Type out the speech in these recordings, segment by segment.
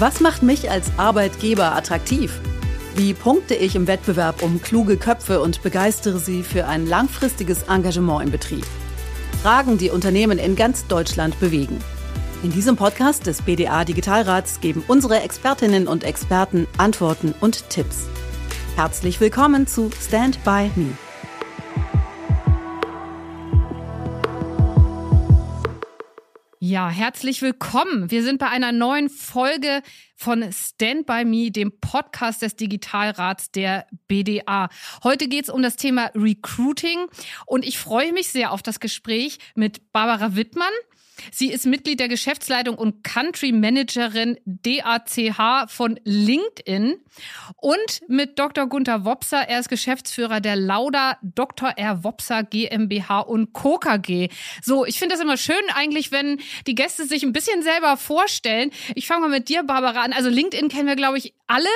Was macht mich als Arbeitgeber attraktiv? Wie punkte ich im Wettbewerb um kluge Köpfe und begeistere sie für ein langfristiges Engagement im Betrieb? Fragen, die Unternehmen in ganz Deutschland bewegen. In diesem Podcast des BDA Digitalrats geben unsere Expertinnen und Experten Antworten und Tipps. Herzlich willkommen zu Stand by Me. Ja, herzlich willkommen. Wir sind bei einer neuen Folge von Stand by Me, dem Podcast des Digitalrats der BDA. Heute geht es um das Thema Recruiting und ich freue mich sehr auf das Gespräch mit Barbara Wittmann. Sie ist Mitglied der Geschäftsleitung und Country Managerin DACH von LinkedIn und mit Dr. Gunther Wopser. Er ist Geschäftsführer der Lauda Dr. R. Wopser GmbH und Co. KG. So, ich finde das immer schön eigentlich, wenn die Gäste sich ein bisschen selber vorstellen. Ich fange mal mit dir, Barbara, an. Also LinkedIn kennen wir, glaube ich, alle.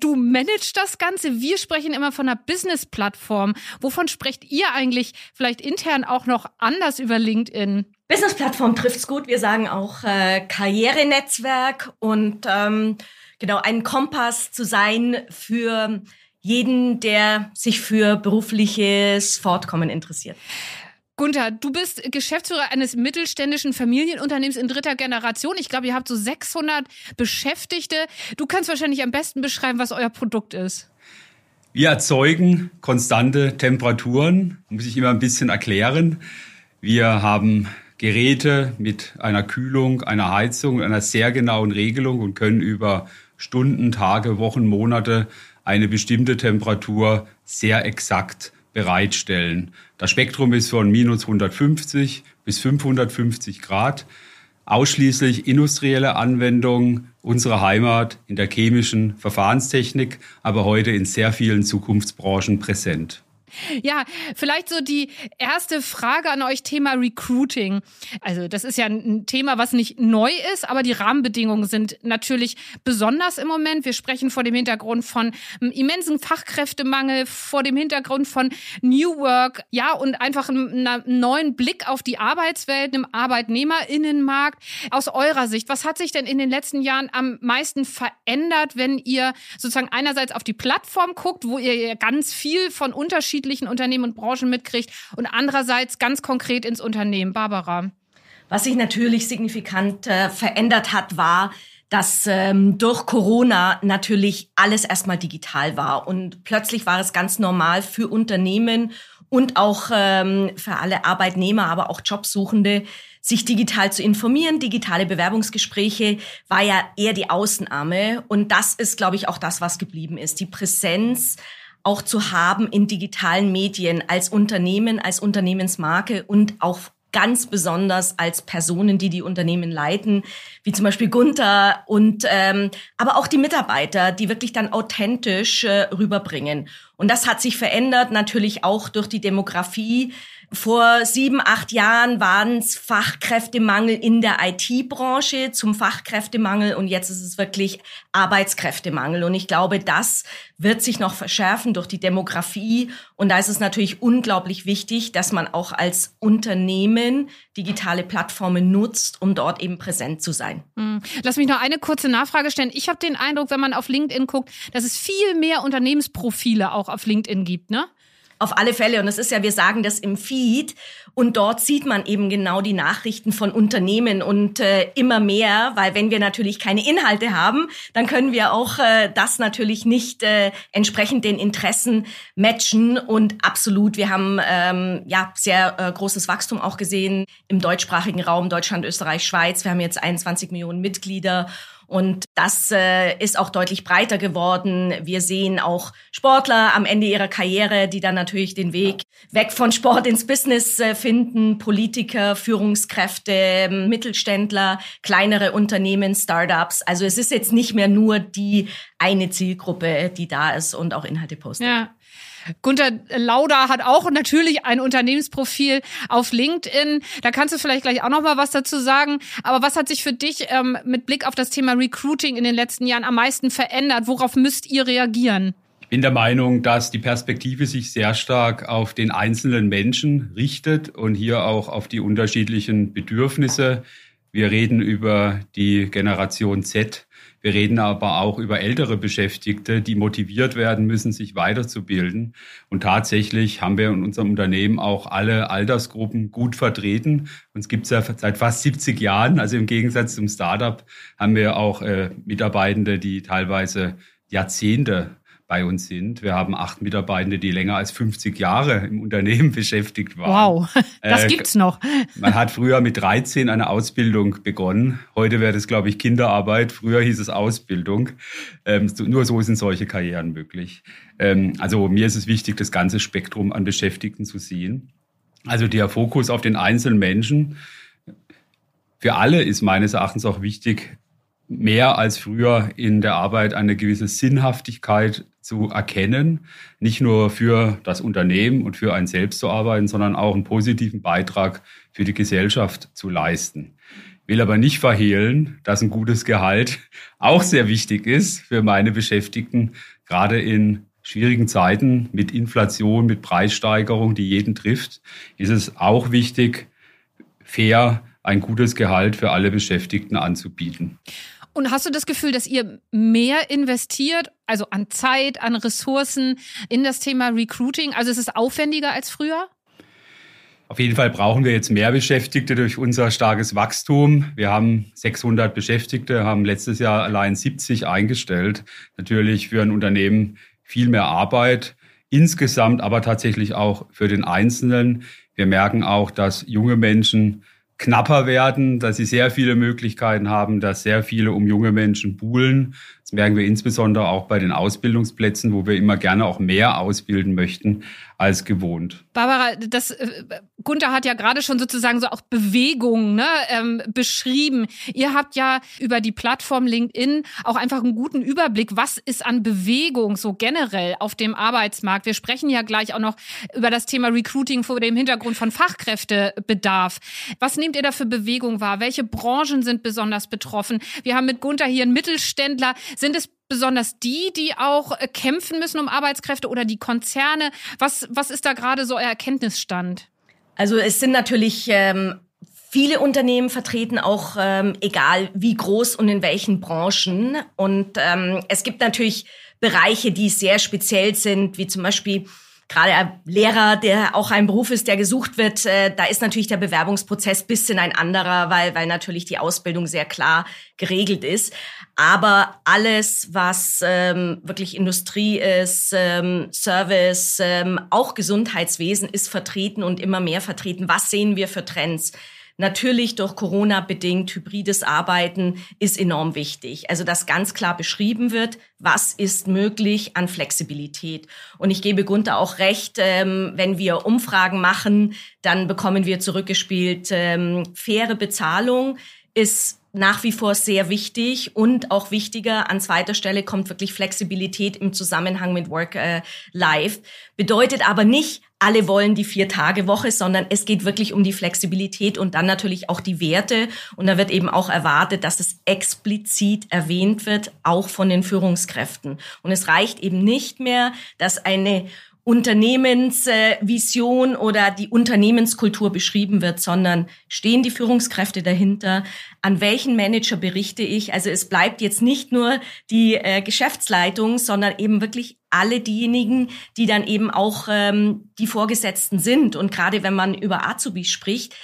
Du managst das Ganze. Wir sprechen immer von einer Business-Plattform. Wovon sprecht ihr eigentlich vielleicht intern auch noch anders über LinkedIn? Business-Plattform trifft's gut. Wir sagen auch äh, Karrierenetzwerk und ähm, genau ein Kompass zu sein für jeden, der sich für berufliches Fortkommen interessiert. Gunther, du bist Geschäftsführer eines mittelständischen Familienunternehmens in dritter Generation. Ich glaube, ihr habt so 600 Beschäftigte. Du kannst wahrscheinlich am besten beschreiben, was euer Produkt ist. Wir erzeugen konstante Temperaturen, muss ich immer ein bisschen erklären. Wir haben Geräte mit einer Kühlung, einer Heizung, einer sehr genauen Regelung und können über Stunden, Tage, Wochen, Monate eine bestimmte Temperatur sehr exakt bereitstellen. Das Spektrum ist von minus 150 bis 550 Grad. Ausschließlich industrielle Anwendung unserer Heimat in der chemischen Verfahrenstechnik, aber heute in sehr vielen Zukunftsbranchen präsent. Ja, vielleicht so die erste Frage an euch Thema Recruiting. Also das ist ja ein Thema, was nicht neu ist, aber die Rahmenbedingungen sind natürlich besonders im Moment. Wir sprechen vor dem Hintergrund von immensen Fachkräftemangel, vor dem Hintergrund von New Work, ja, und einfach einem neuen Blick auf die Arbeitswelt, einem Arbeitnehmerinnenmarkt. Aus eurer Sicht, was hat sich denn in den letzten Jahren am meisten verändert, wenn ihr sozusagen einerseits auf die Plattform guckt, wo ihr ganz viel von Unterschieden unterschiedlichen Unternehmen und Branchen mitkriegt und andererseits ganz konkret ins Unternehmen. Barbara. Was sich natürlich signifikant äh, verändert hat, war, dass ähm, durch Corona natürlich alles erstmal digital war und plötzlich war es ganz normal für Unternehmen und auch ähm, für alle Arbeitnehmer, aber auch Jobsuchende, sich digital zu informieren. Digitale Bewerbungsgespräche war ja eher die Außenarme und das ist, glaube ich, auch das, was geblieben ist. Die Präsenz auch zu haben in digitalen Medien als Unternehmen, als Unternehmensmarke und auch ganz besonders als Personen, die die Unternehmen leiten, wie zum Beispiel Gunther und ähm, aber auch die Mitarbeiter, die wirklich dann authentisch äh, rüberbringen. Und das hat sich verändert, natürlich auch durch die Demografie. Vor sieben, acht Jahren waren es Fachkräftemangel in der IT-Branche zum Fachkräftemangel und jetzt ist es wirklich Arbeitskräftemangel. Und ich glaube, das wird sich noch verschärfen durch die Demografie. Und da ist es natürlich unglaublich wichtig, dass man auch als Unternehmen digitale Plattformen nutzt, um dort eben präsent zu sein. Hm. Lass mich noch eine kurze Nachfrage stellen. Ich habe den Eindruck, wenn man auf LinkedIn guckt, dass es viel mehr Unternehmensprofile auch auf LinkedIn gibt, ne? Auf alle Fälle. Und es ist ja, wir sagen das im Feed. Und dort sieht man eben genau die Nachrichten von Unternehmen und äh, immer mehr, weil wenn wir natürlich keine Inhalte haben, dann können wir auch äh, das natürlich nicht äh, entsprechend den Interessen matchen. Und absolut, wir haben ähm, ja sehr äh, großes Wachstum auch gesehen im deutschsprachigen Raum, Deutschland, Österreich, Schweiz. Wir haben jetzt 21 Millionen Mitglieder und das äh, ist auch deutlich breiter geworden. Wir sehen auch Sportler am Ende ihrer Karriere, die dann natürlich den Weg weg von Sport ins Business äh, finden. Politiker, Führungskräfte, Mittelständler, kleinere Unternehmen, Startups. Also es ist jetzt nicht mehr nur die eine Zielgruppe, die da ist und auch Inhalte postet. Ja. Gunther Lauda hat auch natürlich ein Unternehmensprofil auf LinkedIn. Da kannst du vielleicht gleich auch noch mal was dazu sagen. Aber was hat sich für dich ähm, mit Blick auf das Thema Recruiting in den letzten Jahren am meisten verändert? Worauf müsst ihr reagieren? Ich bin der Meinung, dass die Perspektive sich sehr stark auf den einzelnen Menschen richtet und hier auch auf die unterschiedlichen Bedürfnisse Wir reden über die Generation Z. Wir reden aber auch über ältere Beschäftigte, die motiviert werden müssen, sich weiterzubilden. Und tatsächlich haben wir in unserem Unternehmen auch alle Altersgruppen gut vertreten. Uns gibt es ja seit fast 70 Jahren. Also im Gegensatz zum Startup haben wir auch äh, Mitarbeitende, die teilweise Jahrzehnte bei uns sind. Wir haben acht Mitarbeitende, die länger als 50 Jahre im Unternehmen beschäftigt waren. Wow, das äh, gibt's noch. Man hat früher mit 13 eine Ausbildung begonnen. Heute wäre das, glaube ich, Kinderarbeit. Früher hieß es Ausbildung. Ähm, nur so sind solche Karrieren möglich. Ähm, also mir ist es wichtig, das ganze Spektrum an Beschäftigten zu sehen. Also der Fokus auf den einzelnen Menschen. Für alle ist meines Erachtens auch wichtig, mehr als früher in der Arbeit eine gewisse Sinnhaftigkeit zu erkennen, nicht nur für das Unternehmen und für einen selbst zu arbeiten, sondern auch einen positiven Beitrag für die Gesellschaft zu leisten. Will aber nicht verhehlen, dass ein gutes Gehalt auch sehr wichtig ist für meine Beschäftigten, gerade in schwierigen Zeiten mit Inflation, mit Preissteigerung, die jeden trifft, ist es auch wichtig, fair ein gutes Gehalt für alle Beschäftigten anzubieten. Und hast du das Gefühl, dass ihr mehr investiert, also an Zeit, an Ressourcen in das Thema Recruiting? Also ist es aufwendiger als früher? Auf jeden Fall brauchen wir jetzt mehr Beschäftigte durch unser starkes Wachstum. Wir haben 600 Beschäftigte, haben letztes Jahr allein 70 eingestellt. Natürlich für ein Unternehmen viel mehr Arbeit, insgesamt aber tatsächlich auch für den Einzelnen. Wir merken auch, dass junge Menschen knapper werden, dass sie sehr viele Möglichkeiten haben, dass sehr viele um junge Menschen buhlen. Das merken wir insbesondere auch bei den Ausbildungsplätzen, wo wir immer gerne auch mehr ausbilden möchten als gewohnt. Barbara, das äh, Gunther hat ja gerade schon sozusagen so auch Bewegung ne, ähm, beschrieben. Ihr habt ja über die Plattform LinkedIn auch einfach einen guten Überblick, was ist an Bewegung so generell auf dem Arbeitsmarkt. Wir sprechen ja gleich auch noch über das Thema Recruiting vor dem Hintergrund von Fachkräftebedarf. Was nehmt ihr da für Bewegung wahr? Welche Branchen sind besonders betroffen? Wir haben mit Gunther hier einen Mittelständler. Sind es besonders die, die auch äh, kämpfen müssen um Arbeitskräfte oder die Konzerne? Was, was ist da gerade so euer Erkenntnisstand? Also es sind natürlich ähm, viele Unternehmen vertreten, auch ähm, egal wie groß und in welchen Branchen. Und ähm, es gibt natürlich Bereiche, die sehr speziell sind, wie zum Beispiel gerade ein Lehrer, der auch ein Beruf ist, der gesucht wird, äh, da ist natürlich der Bewerbungsprozess bisschen ein anderer, weil, weil natürlich die Ausbildung sehr klar geregelt ist. Aber alles, was ähm, wirklich Industrie ist, ähm, Service, ähm, auch Gesundheitswesen ist vertreten und immer mehr vertreten. Was sehen wir für Trends? Natürlich durch Corona bedingt hybrides Arbeiten ist enorm wichtig. Also dass ganz klar beschrieben wird, was ist möglich an Flexibilität. Und ich gebe Gunther auch recht, ähm, wenn wir Umfragen machen, dann bekommen wir zurückgespielt, ähm, faire Bezahlung ist nach wie vor sehr wichtig und auch wichtiger. An zweiter Stelle kommt wirklich Flexibilität im Zusammenhang mit Work-Life. Äh, Bedeutet aber nicht, alle wollen die Vier-Tage-Woche, sondern es geht wirklich um die Flexibilität und dann natürlich auch die Werte. Und da wird eben auch erwartet, dass es explizit erwähnt wird, auch von den Führungskräften. Und es reicht eben nicht mehr, dass eine Unternehmensvision oder die Unternehmenskultur beschrieben wird, sondern stehen die Führungskräfte dahinter? An welchen Manager berichte ich? Also es bleibt jetzt nicht nur die äh, Geschäftsleitung, sondern eben wirklich alle diejenigen, die dann eben auch ähm, die Vorgesetzten sind. Und gerade wenn man über Azubi spricht,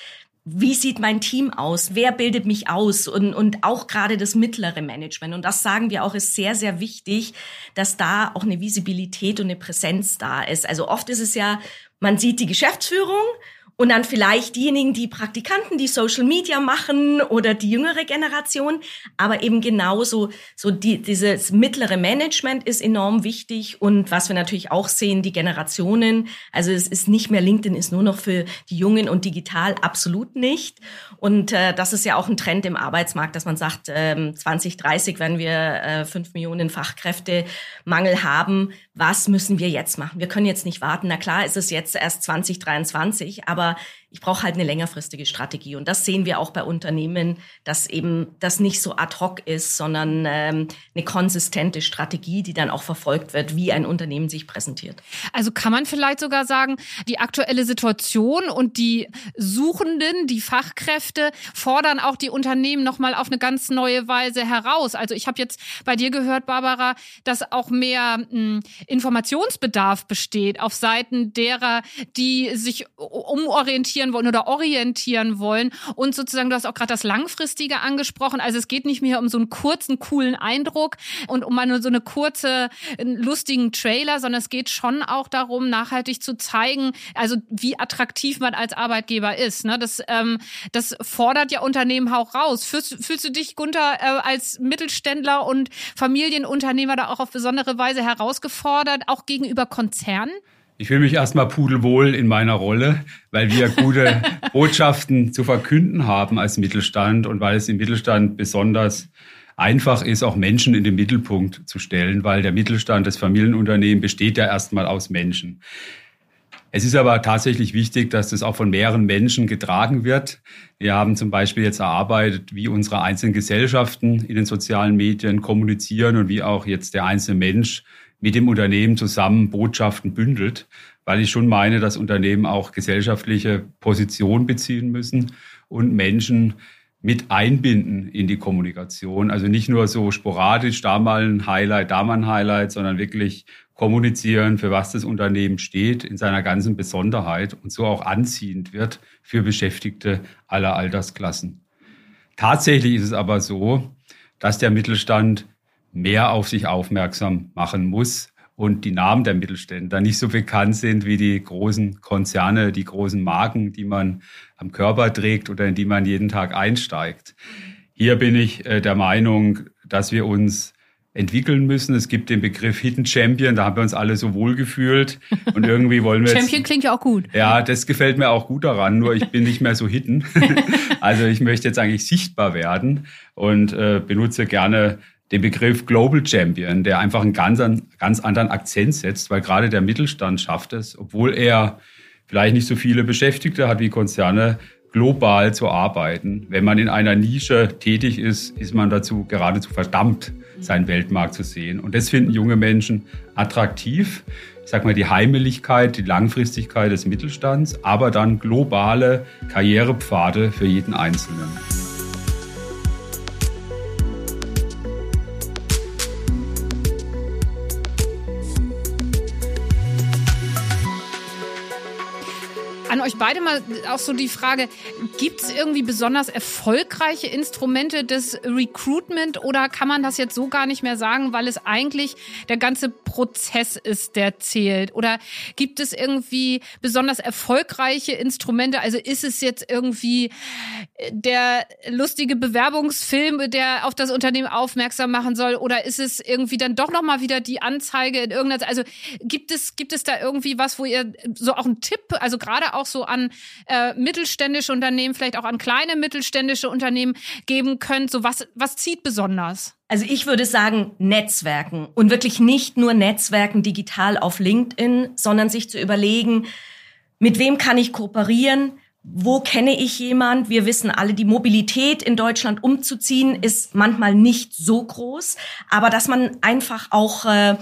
wie sieht mein Team aus? Wer bildet mich aus? Und, und auch gerade das mittlere Management. Und das sagen wir auch, ist sehr, sehr wichtig, dass da auch eine Visibilität und eine Präsenz da ist. Also oft ist es ja, man sieht die Geschäftsführung und dann vielleicht diejenigen, die Praktikanten, die Social Media machen oder die jüngere Generation. Aber eben genauso, so die, dieses mittlere Management ist enorm wichtig. Und was wir natürlich auch sehen, die Generationen. Also es ist nicht mehr LinkedIn ist nur noch für die Jungen und digital absolut nicht. Und äh, das ist ja auch ein Trend im Arbeitsmarkt, dass man sagt, ähm, 2030 werden wir äh, fünf Millionen Fachkräftemangel haben. Was müssen wir jetzt machen? Wir können jetzt nicht warten. Na klar, ist es jetzt erst 2023, aber ich brauche halt eine längerfristige Strategie. Und das sehen wir auch bei Unternehmen, dass eben das nicht so ad hoc ist, sondern ähm, eine konsistente Strategie, die dann auch verfolgt wird, wie ein Unternehmen sich präsentiert. Also kann man vielleicht sogar sagen, die aktuelle Situation und die Suchenden, die Fachkräfte fordern auch die Unternehmen nochmal auf eine ganz neue Weise heraus. Also ich habe jetzt bei dir gehört, Barbara, dass auch mehr mh, hm, Informationsbedarf besteht auf Seiten derer, die sich umorientieren orientieren wollen oder orientieren wollen. Und sozusagen, du hast auch gerade das Langfristige angesprochen. Also es geht nicht mehr um so einen kurzen, coolen Eindruck und um eine, so eine kurze, lustigen Trailer, sondern es geht schon auch darum, nachhaltig zu zeigen, also wie attraktiv man als Arbeitgeber ist. Ne? Das, ähm, das fordert ja Unternehmen auch raus. Fühlst, fühlst du dich, Gunther, äh, als Mittelständler und Familienunternehmer da auch auf besondere Weise herausgefordert, auch gegenüber Konzernen? Ich fühle mich erstmal pudelwohl in meiner Rolle, weil wir gute Botschaften zu verkünden haben als Mittelstand und weil es im Mittelstand besonders einfach ist, auch Menschen in den Mittelpunkt zu stellen, weil der Mittelstand, das Familienunternehmen besteht ja erstmal aus Menschen. Es ist aber tatsächlich wichtig, dass das auch von mehreren Menschen getragen wird. Wir haben zum Beispiel jetzt erarbeitet, wie unsere einzelnen Gesellschaften in den sozialen Medien kommunizieren und wie auch jetzt der einzelne Mensch mit dem Unternehmen zusammen Botschaften bündelt, weil ich schon meine, dass Unternehmen auch gesellschaftliche Position beziehen müssen und Menschen mit einbinden in die Kommunikation. Also nicht nur so sporadisch, da mal ein Highlight, da mal ein Highlight, sondern wirklich kommunizieren, für was das Unternehmen steht, in seiner ganzen Besonderheit und so auch anziehend wird für Beschäftigte aller Altersklassen. Tatsächlich ist es aber so, dass der Mittelstand mehr auf sich aufmerksam machen muss und die Namen der Mittelständler nicht so bekannt sind wie die großen Konzerne, die großen Marken, die man am Körper trägt oder in die man jeden Tag einsteigt. Hier bin ich äh, der Meinung, dass wir uns entwickeln müssen. Es gibt den Begriff Hidden Champion, da haben wir uns alle so wohl gefühlt und irgendwie wollen wir Champion klingt ja auch gut. Ja, das gefällt mir auch gut daran, nur ich bin nicht mehr so hidden. also ich möchte jetzt eigentlich sichtbar werden und äh, benutze gerne den Begriff Global Champion, der einfach einen ganz, ganz anderen Akzent setzt, weil gerade der Mittelstand schafft es, obwohl er vielleicht nicht so viele Beschäftigte hat wie Konzerne, global zu arbeiten. Wenn man in einer Nische tätig ist, ist man dazu geradezu verdammt, seinen Weltmarkt zu sehen. Und das finden junge Menschen attraktiv. Ich sag mal, die Heimeligkeit, die Langfristigkeit des Mittelstands, aber dann globale Karrierepfade für jeden Einzelnen. Beide mal auch so die Frage, gibt es irgendwie besonders erfolgreiche Instrumente des Recruitment oder kann man das jetzt so gar nicht mehr sagen, weil es eigentlich der ganze Prozess ist, der zählt? Oder gibt es irgendwie besonders erfolgreiche Instrumente? Also ist es jetzt irgendwie der lustige Bewerbungsfilm, der auf das Unternehmen aufmerksam machen soll? Oder ist es irgendwie dann doch nochmal wieder die Anzeige in irgendeiner, also gibt es, gibt es da irgendwie was, wo ihr so auch einen Tipp, also gerade auch so an äh, mittelständische Unternehmen, vielleicht auch an kleine mittelständische Unternehmen geben könnt? So was, was zieht besonders? Also ich würde sagen Netzwerken und wirklich nicht nur Netzwerken digital auf LinkedIn, sondern sich zu überlegen, mit wem kann ich kooperieren? Wo kenne ich jemand? Wir wissen alle, die Mobilität in Deutschland umzuziehen ist manchmal nicht so groß, aber dass man einfach auch äh,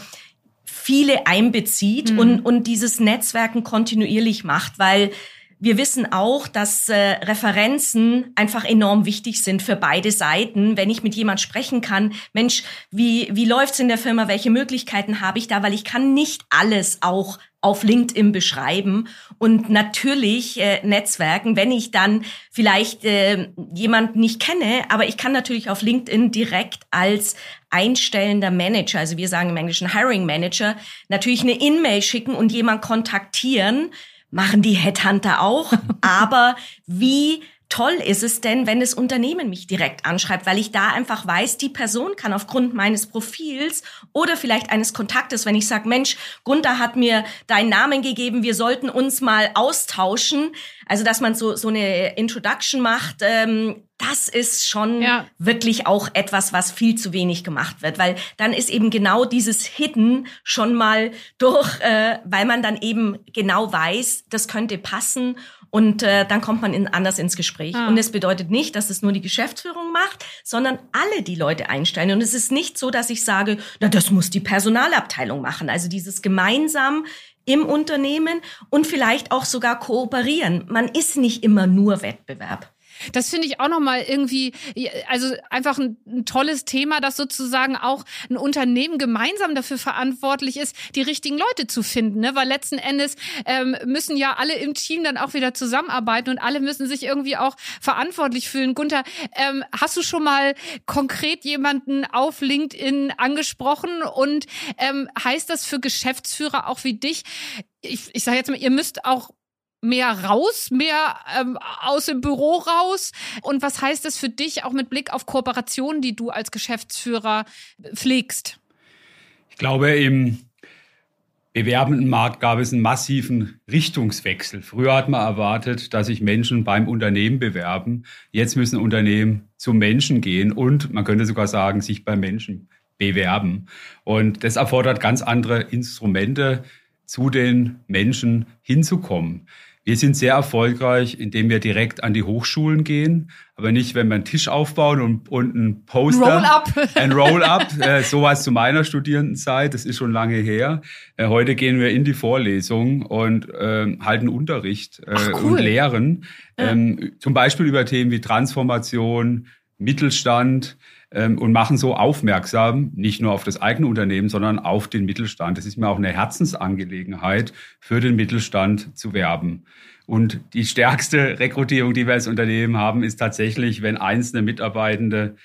viele einbezieht mhm. und, und dieses Netzwerken kontinuierlich macht, weil wir wissen auch, dass äh, Referenzen einfach enorm wichtig sind für beide Seiten. Wenn ich mit jemand sprechen kann, Mensch, wie, wie läuft's in der Firma? Welche Möglichkeiten habe ich da? Weil ich kann nicht alles auch auf LinkedIn beschreiben und natürlich äh, Netzwerken, wenn ich dann vielleicht äh, jemanden nicht kenne, aber ich kann natürlich auf LinkedIn direkt als einstellender Manager, also wir sagen im Englischen Hiring Manager, natürlich eine In-Mail schicken und jemand kontaktieren, machen die Headhunter auch, aber wie toll ist es denn, wenn das Unternehmen mich direkt anschreibt, weil ich da einfach weiß, die Person kann aufgrund meines Profils oder vielleicht eines Kontaktes, wenn ich sage, Mensch, Gunther hat mir deinen Namen gegeben, wir sollten uns mal austauschen. Also, dass man so, so eine Introduction macht, ähm, das ist schon ja. wirklich auch etwas, was viel zu wenig gemacht wird, weil dann ist eben genau dieses Hidden schon mal durch, äh, weil man dann eben genau weiß, das könnte passen Und äh, dann kommt man in, anders ins Gespräch. Ah. Und es bedeutet nicht, dass es nur die Geschäftsführung macht, sondern alle die Leute einstellen. Und es ist nicht so, dass ich sage, na, das muss die Personalabteilung machen. Also dieses gemeinsam im Unternehmen und vielleicht auch sogar kooperieren. Man ist nicht immer nur Wettbewerb. Das finde ich auch nochmal irgendwie, also einfach ein, ein, tolles Thema, dass sozusagen auch ein Unternehmen gemeinsam dafür verantwortlich ist, die richtigen Leute zu finden. Ne? Weil letzten Endes ähm, müssen ja alle im Team dann auch wieder zusammenarbeiten und alle müssen sich irgendwie auch verantwortlich fühlen. Gunther, ähm, hast du schon mal konkret jemanden auf LinkedIn angesprochen und ähm, heißt das für Geschäftsführer auch wie dich? Ich, ich sage jetzt mal, ihr müsst auch mehr raus, mehr ähm, aus dem Büro raus? Und was heißt das für dich auch mit Blick auf Kooperationen, die du als Geschäftsführer pflegst? Ich glaube, im bewerbenden Markt gab es einen massiven Richtungswechsel. Früher hat man erwartet, dass sich Menschen beim Unternehmen bewerben. Jetzt müssen Unternehmen zum Menschen gehen und man könnte sogar sagen, sich beim Menschen bewerben. Und das erfordert ganz andere Instrumente, zu den Menschen hinzukommen. Wir sind sehr erfolgreich, indem wir direkt an die Hochschulen gehen, aber nicht, wenn wir einen Tisch aufbauen und, und ein Poster. Roll-up. Ein Roll-up. äh, sowas zu meiner Studierendenzeit, das ist schon lange her. Äh, heute gehen wir in die Vorlesung und äh, halten Unterricht äh, Ach, cool. und lehren. Ähm, zum Beispiel über Themen wie Transformation, Mittelstand, und machen so aufmerksam, nicht nur auf das eigene Unternehmen, sondern auf den Mittelstand. Es ist mir auch eine Herzensangelegenheit, für den Mittelstand zu werben. Und die stärkste Rekrutierung, die wir als Unternehmen haben, ist tatsächlich, wenn einzelne Mitarbeitende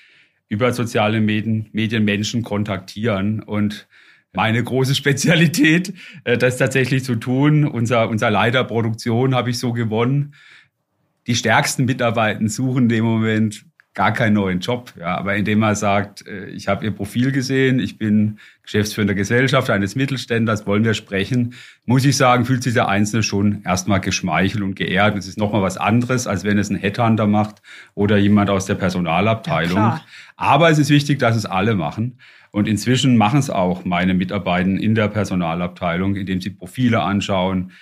über soziale Medien, Medien Menschen kontaktieren und meine große Spezialität, äh, das tatsächlich zu tun. Unser, unser Leiter Produktion habe ich so gewonnen. Die stärksten Mitarbeitenden suchen dem Moment gar keinen neuen Job, ja, aber indem er sagt, äh, ich habe Ihr Profil gesehen, ich bin geschäftsführender Gesellschaft eines Mittelständlers, wollen wir sprechen, muss ich sagen, fühlt sich der Einzelne schon erstmal geschmeichelt und geehrt. Es ist nochmal was anderes, als wenn es ein Headhunter macht oder jemand aus der Personalabteilung. Ja, aber es ist wichtig, dass es alle machen. Und inzwischen machen es auch meine Mitarbeiter in der Personalabteilung, indem sie Profile anschauen,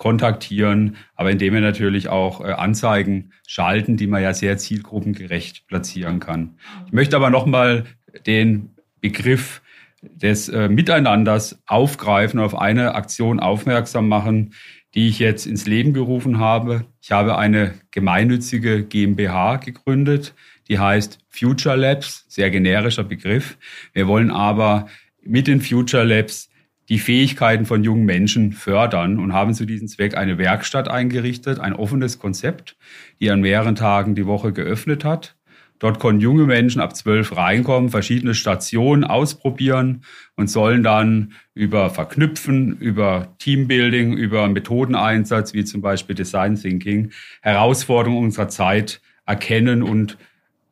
kontaktieren, aber indem wir natürlich auch äh, Anzeigen schalten, die man ja sehr zielgruppengerecht platzieren kann. Ich möchte aber nochmal den Begriff des äh, Miteinanders aufgreifen und auf eine Aktion aufmerksam machen, die ich jetzt ins Leben gerufen habe. Ich habe eine gemeinnützige GmbH gegründet, die heißt Future Labs, sehr generischer Begriff. Wir wollen aber mit den Future Labs die Fähigkeiten von jungen Menschen fördern und haben zu diesem Zweck eine Werkstatt eingerichtet, ein offenes Konzept, die an mehreren Tagen die Woche geöffnet hat. Dort konnten junge Menschen ab zwölf reinkommen, verschiedene Stationen ausprobieren und sollen dann über Verknüpfen, über Teambuilding, über Methodeneinsatz, wie zum Beispiel Design Thinking, Herausforderungen unserer Zeit erkennen und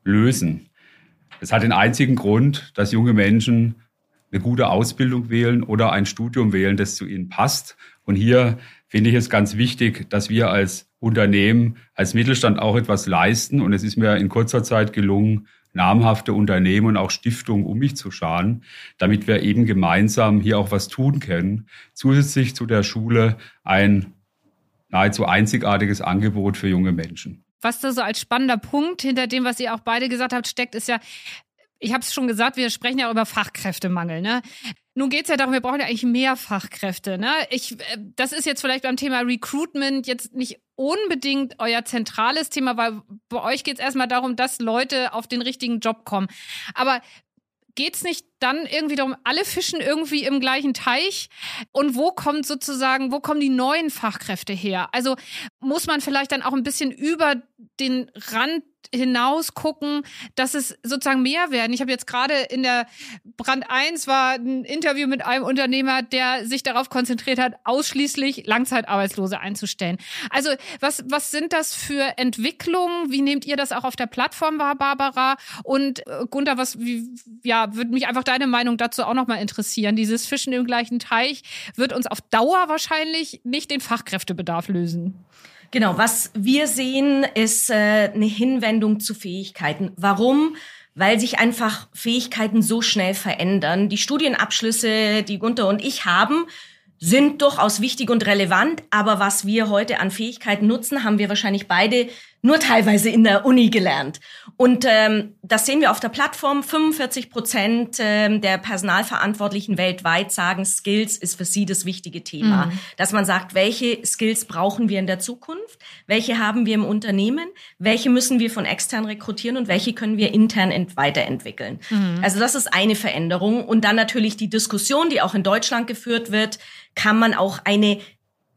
lösen. Es hat den einzigen Grund, dass junge Menschen eine gute Ausbildung wählen oder ein Studium wählen, das zu ihnen passt. Und hier finde ich es ganz wichtig, dass wir als Unternehmen, als Mittelstand auch etwas leisten. Und es ist mir in kurzer Zeit gelungen, namhafte Unternehmen und auch Stiftungen um mich zu scharen, damit wir eben gemeinsam hier auch was tun können. Zusätzlich zu der Schule ein nahezu einzigartiges Angebot für junge Menschen. Was da so als spannender Punkt hinter dem, was ihr auch beide gesagt habt, steckt, ist ja, ich habe es schon gesagt, wir sprechen ja über Fachkräftemangel. Ne? Nun geht es ja darum, wir brauchen ja eigentlich mehr Fachkräfte. Ne? Ich, äh, das ist jetzt vielleicht beim Thema Recruitment jetzt nicht unbedingt euer zentrales Thema, weil bei euch geht es erstmal darum, dass Leute auf den richtigen Job kommen. Aber geht es nicht dann irgendwie darum, alle fischen irgendwie im gleichen Teich? Und wo kommt sozusagen, wo kommen die neuen Fachkräfte her? Also muss man vielleicht dann auch ein bisschen über den Rand hinaus gucken, dass es sozusagen mehr werden. Ich habe jetzt gerade in der Brand 1 war ein Interview mit einem Unternehmer, der sich darauf konzentriert hat, ausschließlich Langzeitarbeitslose einzustellen. Also was, was sind das für Entwicklungen? Wie nehmt ihr das auch auf der Plattform wahr, Barbara? Und äh, Gunther, was, wie, ja, würde mich einfach deine Meinung dazu auch nochmal interessieren. Dieses Fischen im gleichen Teich wird uns auf Dauer wahrscheinlich nicht den Fachkräftebedarf lösen. Genau, was wir sehen, ist äh, eine Hinwendung zu Fähigkeiten. Warum? Weil sich einfach Fähigkeiten so schnell verändern. Die Studienabschlüsse, die Gunther und ich haben, sind durchaus wichtig und relevant, aber was wir heute an Fähigkeiten nutzen, haben wir wahrscheinlich beide nur teilweise in der Uni gelernt. Und ähm, das sehen wir auf der Plattform. 45 Prozent ähm, der Personalverantwortlichen weltweit sagen, Skills ist für sie das wichtige Thema. Mhm. Dass man sagt, welche Skills brauchen wir in der Zukunft? Welche haben wir im Unternehmen? Welche müssen wir von extern rekrutieren und welche können wir intern weiterentwickeln? Mhm. Also das ist eine Veränderung. Und dann natürlich die Diskussion, die auch in Deutschland geführt wird, kann man auch eine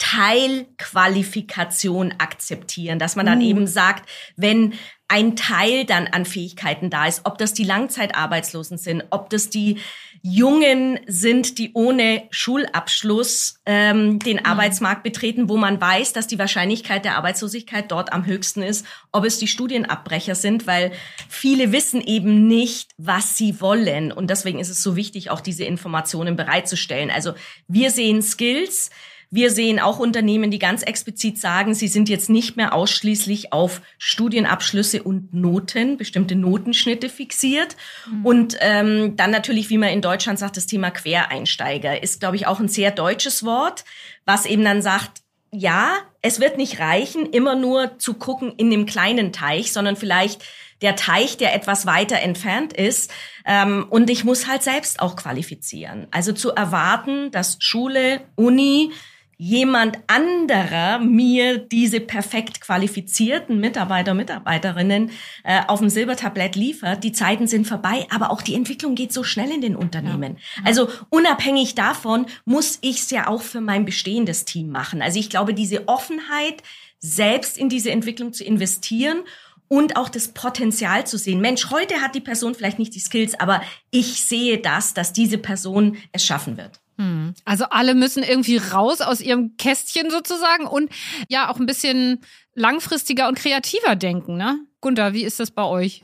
Teilqualifikation akzeptieren, dass man dann uh. eben sagt, wenn ein Teil dann an Fähigkeiten da ist, ob das die Langzeitarbeitslosen sind, ob das die Jungen sind, die ohne Schulabschluss ähm, den mhm. Arbeitsmarkt betreten, wo man weiß, dass die Wahrscheinlichkeit der Arbeitslosigkeit dort am höchsten ist, ob es die Studienabbrecher sind, weil viele wissen eben nicht, was sie wollen. Und deswegen ist es so wichtig, auch diese Informationen bereitzustellen. Also wir sehen Skills, wir sehen auch Unternehmen, die ganz explizit sagen, sie sind jetzt nicht mehr ausschließlich auf Studienabschlüsse und Noten, bestimmte Notenschnitte fixiert. Mhm. Und ähm, dann natürlich, wie man in Deutschland sagt, das Thema Quereinsteiger ist, glaube ich, auch ein sehr deutsches Wort, was eben dann sagt, ja, es wird nicht reichen, immer nur zu gucken in dem kleinen Teich, sondern vielleicht der Teich, der etwas weiter entfernt ist. Ähm, und ich muss halt selbst auch qualifizieren. Also zu erwarten, dass Schule, Uni, jemand anderer mir diese perfekt qualifizierten Mitarbeiter, Mitarbeiterinnen äh, auf dem Silbertablett liefert. Die Zeiten sind vorbei, aber auch die Entwicklung geht so schnell in den Unternehmen. Ja. Also unabhängig davon muss ich es ja auch für mein bestehendes Team machen. Also ich glaube, diese Offenheit, selbst in diese Entwicklung zu investieren und auch das Potenzial zu sehen. Mensch, heute hat die Person vielleicht nicht die Skills, aber ich sehe das, dass diese Person es schaffen wird. Hm. Also alle müssen irgendwie raus aus ihrem Kästchen sozusagen und ja auch ein bisschen langfristiger und kreativer denken, ne? Gunther, wie ist das bei euch?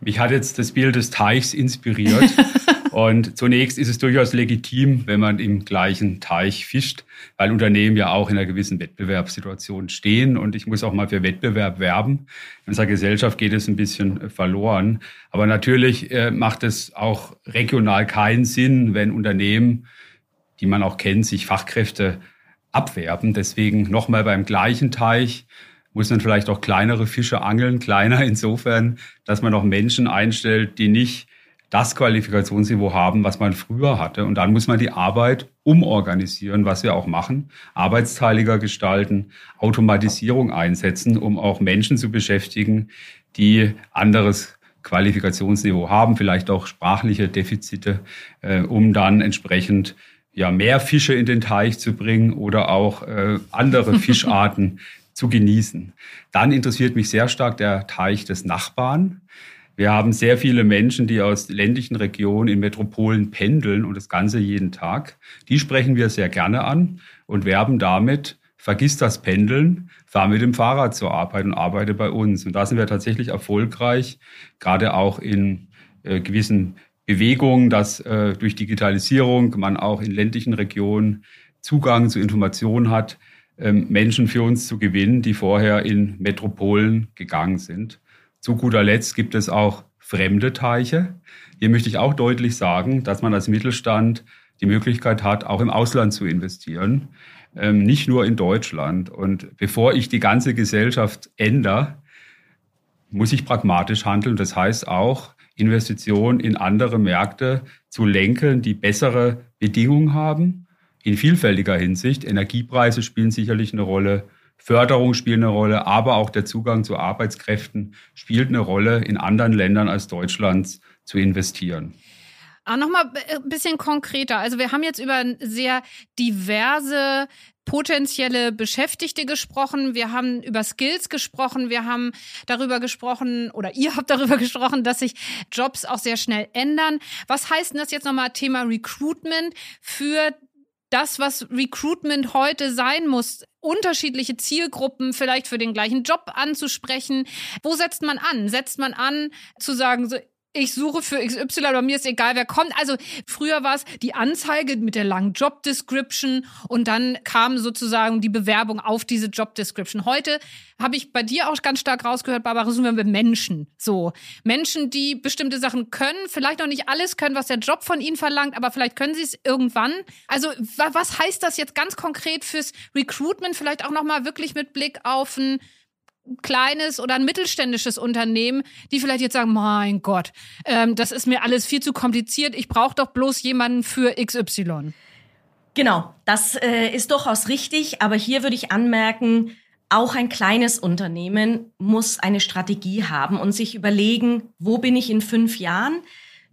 Mich hat jetzt das Bild des Teichs inspiriert. und zunächst ist es durchaus legitim, wenn man im gleichen Teich fischt, weil Unternehmen ja auch in einer gewissen Wettbewerbssituation stehen. Und ich muss auch mal für Wettbewerb werben. In unserer Gesellschaft geht es ein bisschen verloren. Aber natürlich äh, macht es auch regional keinen Sinn, wenn Unternehmen die man auch kennt, sich Fachkräfte abwerben. Deswegen nochmal beim gleichen Teich muss man vielleicht auch kleinere Fische angeln. Kleiner insofern, dass man auch Menschen einstellt, die nicht das Qualifikationsniveau haben, was man früher hatte. Und dann muss man die Arbeit umorganisieren, was wir auch machen, arbeitsteiliger gestalten, Automatisierung einsetzen, um auch Menschen zu beschäftigen, die anderes Qualifikationsniveau haben, vielleicht auch sprachliche Defizite, äh, um dann entsprechend ja, mehr Fische in den Teich zu bringen oder auch äh, andere Fischarten zu genießen. Dann interessiert mich sehr stark der Teich des Nachbarn. Wir haben sehr viele Menschen, die aus ländlichen Regionen in Metropolen pendeln und das Ganze jeden Tag. Die sprechen wir sehr gerne an und werben damit, vergiss das Pendeln, fahr mit dem Fahrrad zur Arbeit und arbeite bei uns. Und da sind wir tatsächlich erfolgreich, gerade auch in äh, gewissen Bewegung, dass äh, durch Digitalisierung man auch in ländlichen Regionen Zugang zu Informationen hat, ähm, Menschen für uns zu gewinnen, die vorher in Metropolen gegangen sind. Zu guter Letzt gibt es auch fremde Teiche. Hier möchte ich auch deutlich sagen, dass man als Mittelstand die Möglichkeit hat, auch im Ausland zu investieren, ähm, nicht nur in Deutschland. Und bevor ich die ganze Gesellschaft ändere, muss ich pragmatisch handeln. Das heißt auch, Investitionen in andere Märkte zu lenken, die bessere Bedingungen haben, in vielfältiger Hinsicht. Energiepreise spielen sicherlich eine Rolle, Förderung spielt eine Rolle, aber auch der Zugang zu Arbeitskräften spielt eine Rolle, in anderen Ländern als Deutschlands zu investieren. Aber nochmal ein bisschen konkreter. Also wir haben jetzt über sehr diverse potenzielle Beschäftigte gesprochen, wir haben über Skills gesprochen, wir haben darüber gesprochen oder ihr habt darüber gesprochen, dass sich Jobs auch sehr schnell ändern. Was heißt denn das jetzt nochmal Thema Recruitment für das, was Recruitment heute sein muss, unterschiedliche Zielgruppen vielleicht für den gleichen Job anzusprechen. Wo setzt man an? Setzt man an zu sagen, so, ich suche für XY, bei mir ist egal, wer kommt. Also früher war es die Anzeige mit der langen Job Description und dann kam sozusagen die Bewerbung auf diese Job Description. Heute habe ich bei dir auch ganz stark rausgehört, Barbara, suchen wir Menschen. So Menschen, die bestimmte Sachen können, vielleicht noch nicht alles können, was der Job von ihnen verlangt, aber vielleicht können sie es irgendwann. Also was heißt das jetzt ganz konkret fürs Recruitment? Vielleicht auch noch mal wirklich mit Blick auf ein kleines oder ein mittelständisches Unternehmen, die vielleicht jetzt sagen, mein Gott, ähm, das ist mir alles viel zu kompliziert, ich brauche doch bloß jemanden für XY. Genau, das äh, ist durchaus richtig, aber hier würde ich anmerken, auch ein kleines Unternehmen muss eine Strategie haben und sich überlegen, wo bin ich in fünf Jahren?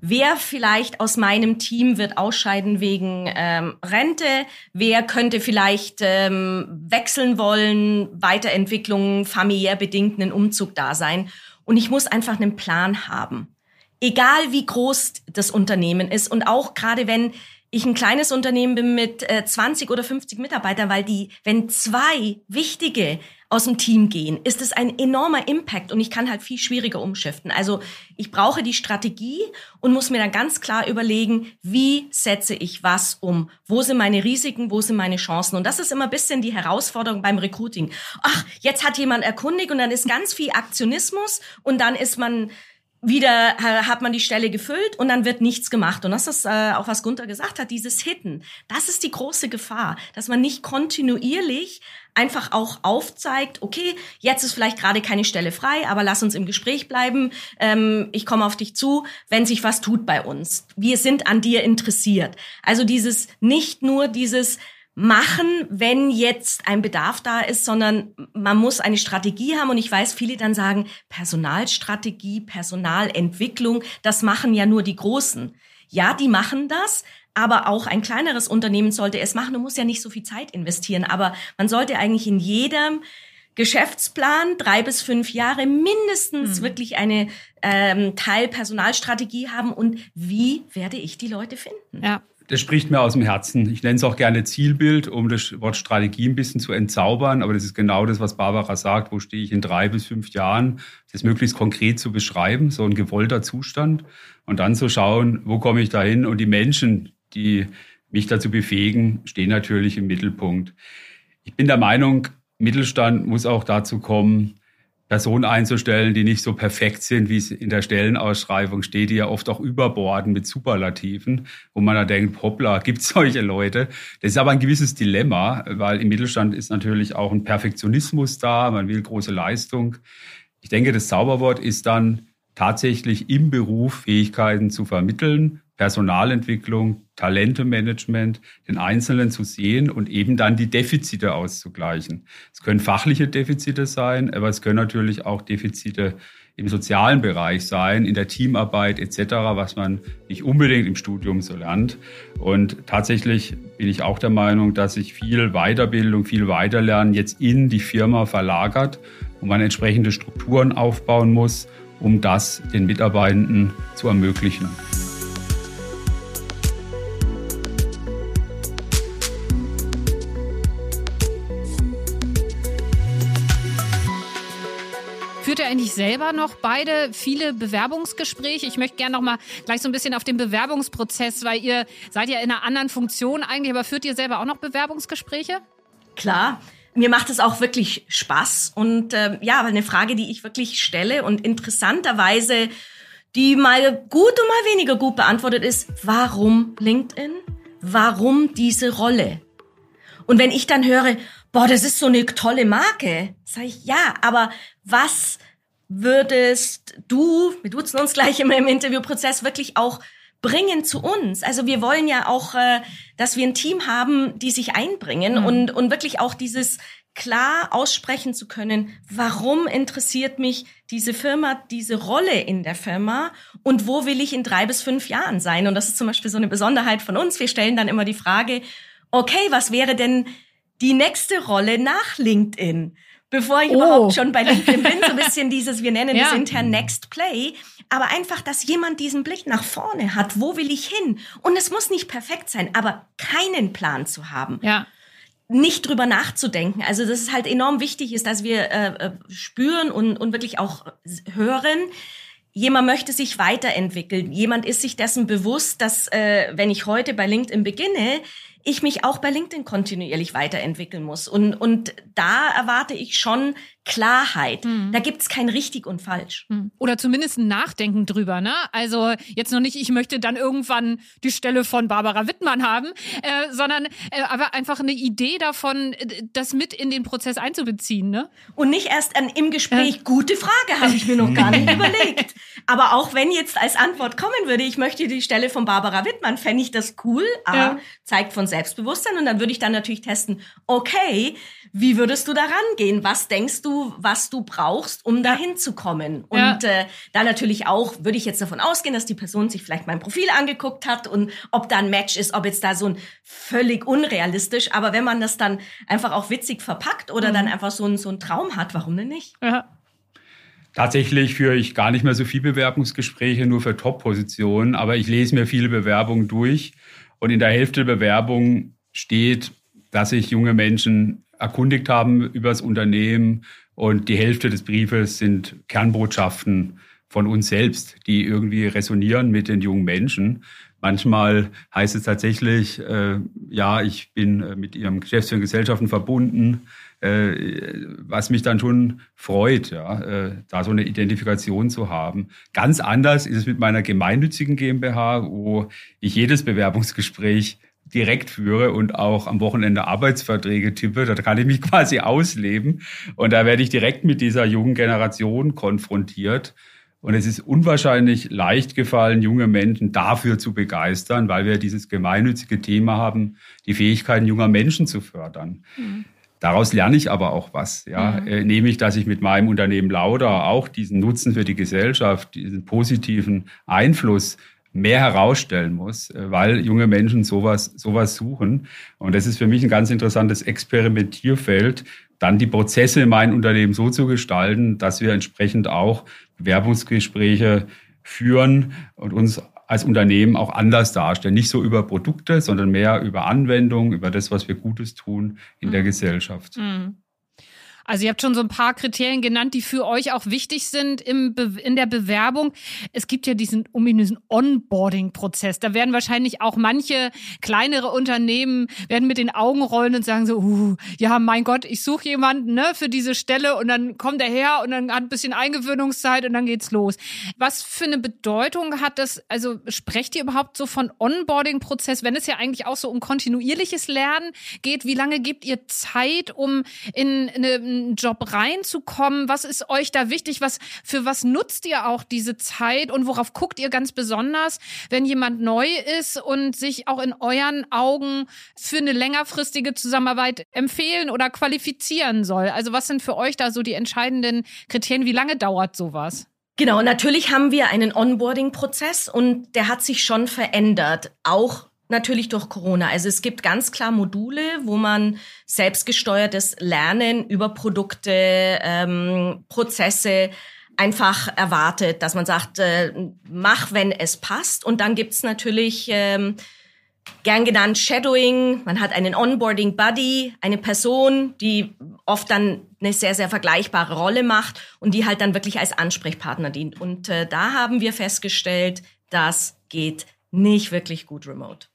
Wer vielleicht aus meinem Team wird ausscheiden wegen ähm, Rente? Wer könnte vielleicht ähm, wechseln wollen, Weiterentwicklung, familiär bedingten Umzug da sein? Und ich muss einfach einen Plan haben. Egal wie groß das Unternehmen ist und auch gerade wenn ich ein kleines Unternehmen bin mit äh, 20 oder 50 Mitarbeitern, weil die, wenn zwei wichtige aus dem Team gehen, ist es ein enormer Impact und ich kann halt viel schwieriger umschiften. Also ich brauche die Strategie und muss mir dann ganz klar überlegen, wie setze ich was um? Wo sind meine Risiken? Wo sind meine Chancen? Und das ist immer ein bisschen die Herausforderung beim Recruiting. Ach, jetzt hat jemand erkundigt und dann ist ganz viel Aktionismus und dann ist man wieder hat man die Stelle gefüllt und dann wird nichts gemacht. Und das ist äh, auch, was Gunther gesagt hat, dieses Hitten. Das ist die große Gefahr, dass man nicht kontinuierlich einfach auch aufzeigt, okay, jetzt ist vielleicht gerade keine Stelle frei, aber lass uns im Gespräch bleiben. Ähm, ich komme auf dich zu, wenn sich was tut bei uns. Wir sind an dir interessiert. Also dieses, nicht nur dieses, machen, wenn jetzt ein Bedarf da ist, sondern man muss eine Strategie haben. Und ich weiß, viele dann sagen, Personalstrategie, Personalentwicklung, das machen ja nur die Großen. Ja, die machen das, aber auch ein kleineres Unternehmen sollte es machen. Du musst ja nicht so viel Zeit investieren, aber man sollte eigentlich in jedem Geschäftsplan drei bis fünf Jahre mindestens mhm. wirklich eine ähm, Teil Personalstrategie haben und wie werde ich die Leute finden? Ja das spricht mir aus dem Herzen. Ich nenne es auch gerne Zielbild, um das Wort Strategie ein bisschen zu entzaubern. Aber das ist genau das, was Barbara sagt. Wo stehe ich in drei bis fünf Jahren? Das möglichst konkret zu beschreiben, so ein gewollter Zustand. Und dann zu schauen, wo komme ich dahin? Und die Menschen, die mich dazu befähigen, stehen natürlich im Mittelpunkt. Ich bin der Meinung, Mittelstand muss auch dazu kommen, Personen einzustellen, die nicht so perfekt sind, wie es in der Stellenausschreibung steht, die ja oft auch überborden mit Superlativen, wo man da denkt, hoppla, gibt's solche Leute? Das ist aber ein gewisses Dilemma, weil im Mittelstand ist natürlich auch ein Perfektionismus da, man will große Leistung. Ich denke, das Zauberwort ist dann tatsächlich im Beruf Fähigkeiten zu vermitteln, Personalentwicklung, Talentemanagement, den Einzelnen zu sehen und eben dann die Defizite auszugleichen. Es können fachliche Defizite sein, aber es können natürlich auch Defizite im sozialen Bereich sein, in der Teamarbeit etc., was man nicht unbedingt im Studium so lernt. Und tatsächlich bin ich auch der Meinung, dass sich viel Weiterbildung, viel Weiterlernen jetzt in die Firma verlagert und man entsprechende Strukturen aufbauen muss, um das den Mitarbeitenden zu ermöglichen. Eigentlich selber noch beide viele Bewerbungsgespräche? Ich möchte gerne noch mal gleich so ein bisschen auf den Bewerbungsprozess, weil ihr seid ja in einer anderen Funktion eigentlich, aber führt ihr selber auch noch Bewerbungsgespräche? Klar. Mir macht es auch wirklich Spaß und äh, ja, eine Frage, die ich wirklich stelle und interessanterweise, die mal gut und mal weniger gut beantwortet ist, warum LinkedIn? Warum diese Rolle? Und wenn ich dann höre, boah, das ist so eine tolle Marke. Sag ich, ja, aber was würdest du, wir duzen uns gleich immer im Interviewprozess, wirklich auch bringen zu uns. Also wir wollen ja auch, äh, dass wir ein Team haben, die sich einbringen mhm. und, und wirklich auch dieses klar aussprechen zu können, warum interessiert mich diese Firma, diese Rolle in der Firma und wo will ich in drei bis fünf Jahren sein? Und das ist zum Beispiel so eine Besonderheit von uns. Wir stellen dann immer die Frage, okay, was wäre denn die nächste Rolle nach LinkedIn. Bevor ich oh. überhaupt schon bei LinkedIn bin, so ein bisschen dieses, wir nennen ja. das intern Next Play, aber einfach, dass jemand diesen Blick nach vorne hat, wo will ich hin? Und es muss nicht perfekt sein, aber keinen Plan zu haben. Ja nicht drüber nachzudenken. Also dass es halt enorm wichtig ist, dass wir äh, äh spüren und, und wirklich auch hören, jemand möchte sich weiterentwickeln. Jemand ist sich dessen bewusst, dass äh, wenn ich heute bei LinkedIn beginne, ich mich auch bei LinkedIn kontinuierlich weiterentwickeln muss. Und, und da erwarte ich schon Klarheit. Mhm. Da gibt's kein richtig und falsch. Mhm. Oder zumindest ein Nachdenken drüber. Ne? Also jetzt noch nicht, ich möchte dann irgendwann die Stelle von Barbara Wittmann haben, äh, sondern äh, aber einfach eine Idee davon, das mit in den Prozess einzubeziehen. Ne? Und nicht erst an, im Gespräch, äh. gute Frage, habe ich mir noch gar nicht überlegt. Aber auch wenn jetzt als Antwort kommen würde, ich möchte die Stelle von Barbara Wittmann, fände ich das cool, ja. zeigt von Selbstbewusstsein. Und dann würde ich dann natürlich testen, okay, wie würdest du da rangehen? Was denkst du, was du brauchst, um dahin zu kommen? Und ja. äh, da natürlich auch, würde ich jetzt davon ausgehen, dass die Person sich vielleicht mein Profil angeguckt hat und ob da ein Match ist, ob jetzt da so ein völlig unrealistisch, aber wenn man das dann einfach auch witzig verpackt oder mhm. dann einfach so ein, so ein Traum hat, warum denn nicht? Ja. Tatsächlich führe ich gar nicht mehr so viele Bewerbungsgespräche nur für Top-Positionen, aber ich lese mir viele Bewerbungen durch. Und in der Hälfte der Bewerbungen steht, dass sich junge Menschen erkundigt haben über das Unternehmen. Und die Hälfte des Briefes sind Kernbotschaften von uns selbst, die irgendwie resonieren mit den jungen Menschen. Manchmal heißt es tatsächlich, äh, ja, ich bin äh, mit ihrem Geschäftsführer Gesellschaften verbunden, was mich dann schon freut, ja, äh, da so eine Identifikation zu haben. Ganz anders ist es mit meiner gemeinnützigen GmbH, wo ich jedes Bewerbungsgespräch direkt führe und auch am Wochenende Arbeitsverträge tippe. Da kann ich mich quasi ausleben. Und da werde ich direkt mit dieser jungen Generation konfrontiert. Und es ist unwahrscheinlich leicht gefallen, junge Menschen dafür zu begeistern, weil wir dieses gemeinnützige Thema haben, die Fähigkeiten junger Menschen zu fördern. Mhm. Daraus lerne ich aber auch was, ja. Mhm. Äh, nämlich, dass ich mit meinem Unternehmen Lauda auch diesen Nutzen für die Gesellschaft, diesen positiven Einfluss mehr herausstellen muss, äh, weil junge Menschen sowas, sowas suchen. Und das ist für mich ein ganz interessantes Experimentierfeld, dann die Prozesse in meinem Unternehmen so zu gestalten, dass wir entsprechend auch Bewerbungsgespräche führen und uns als Unternehmen auch anders darstellen. Nicht so über Produkte, sondern mehr über Anwendung, über das, was wir Gutes tun in mhm. der Gesellschaft. Mhm. Also ihr habt schon so ein paar Kriterien genannt, die für euch auch wichtig sind im in der Bewerbung. Es gibt ja diesen ominösen Onboarding-Prozess. Da werden wahrscheinlich auch manche kleinere Unternehmen werden mit den Augen rollen und sagen so, uh, ja, mein Gott, ich suche jemanden ne, für diese Stelle und dann kommt er her und dann hat ein bisschen Eingewöhnungszeit und dann geht's los. Was für eine Bedeutung hat das? Also sprecht ihr überhaupt so von Onboarding-Prozess, wenn es ja eigentlich auch so um kontinuierliches Lernen geht? Wie lange gebt ihr Zeit, um in eine einen Job reinzukommen? Was ist euch da wichtig? Was, für was nutzt ihr auch diese Zeit und worauf guckt ihr ganz besonders, wenn jemand neu ist und sich auch in euren Augen für eine längerfristige Zusammenarbeit empfehlen oder qualifizieren soll? Also was sind für euch da so die entscheidenden Kriterien? Wie lange dauert sowas? Genau, natürlich haben wir einen Onboarding-Prozess und der hat sich schon verändert, auch natürlich durch Corona. Also es gibt ganz klar Module, wo man selbstgesteuertes Lernen über Produkte, ähm, Prozesse einfach erwartet, dass man sagt, äh, mach, wenn es passt. Und dann gibt's natürlich ähm, gern genannt Shadowing. Man hat einen Onboarding Buddy, eine Person, die oft dann eine sehr, sehr vergleichbare Rolle macht und die halt dann wirklich als Ansprechpartner dient. Und äh, da haben wir festgestellt, das geht nicht wirklich gut remote.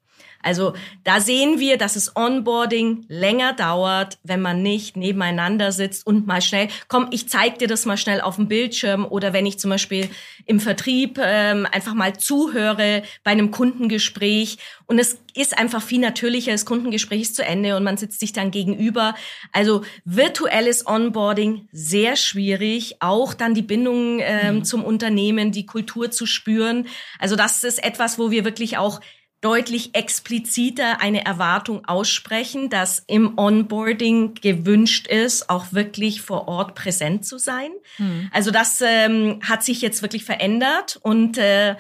Also da sehen wir, dass es Onboarding länger dauert, wenn man nicht nebeneinander sitzt und mal schnell, komm, ich zeig dir das mal schnell auf dem Bildschirm oder wenn ich zum Beispiel im Vertrieb ähm, einfach mal zuhöre bei einem Kundengespräch und es ist einfach viel natürlicher, das Kundengespräch ist zu Ende und man sitzt sich dann gegenüber. Also virtuelles Onboarding sehr schwierig, auch dann die Bindung ähm, mhm. zum Unternehmen, die Kultur zu spüren. Also das ist etwas, wo wir wirklich auch deutlich expliziter eine Erwartung aussprechen, dass im Onboarding gewünscht ist, auch wirklich vor Ort präsent zu sein. Hm. Also das ähm, hat sich jetzt wirklich verändert und äh,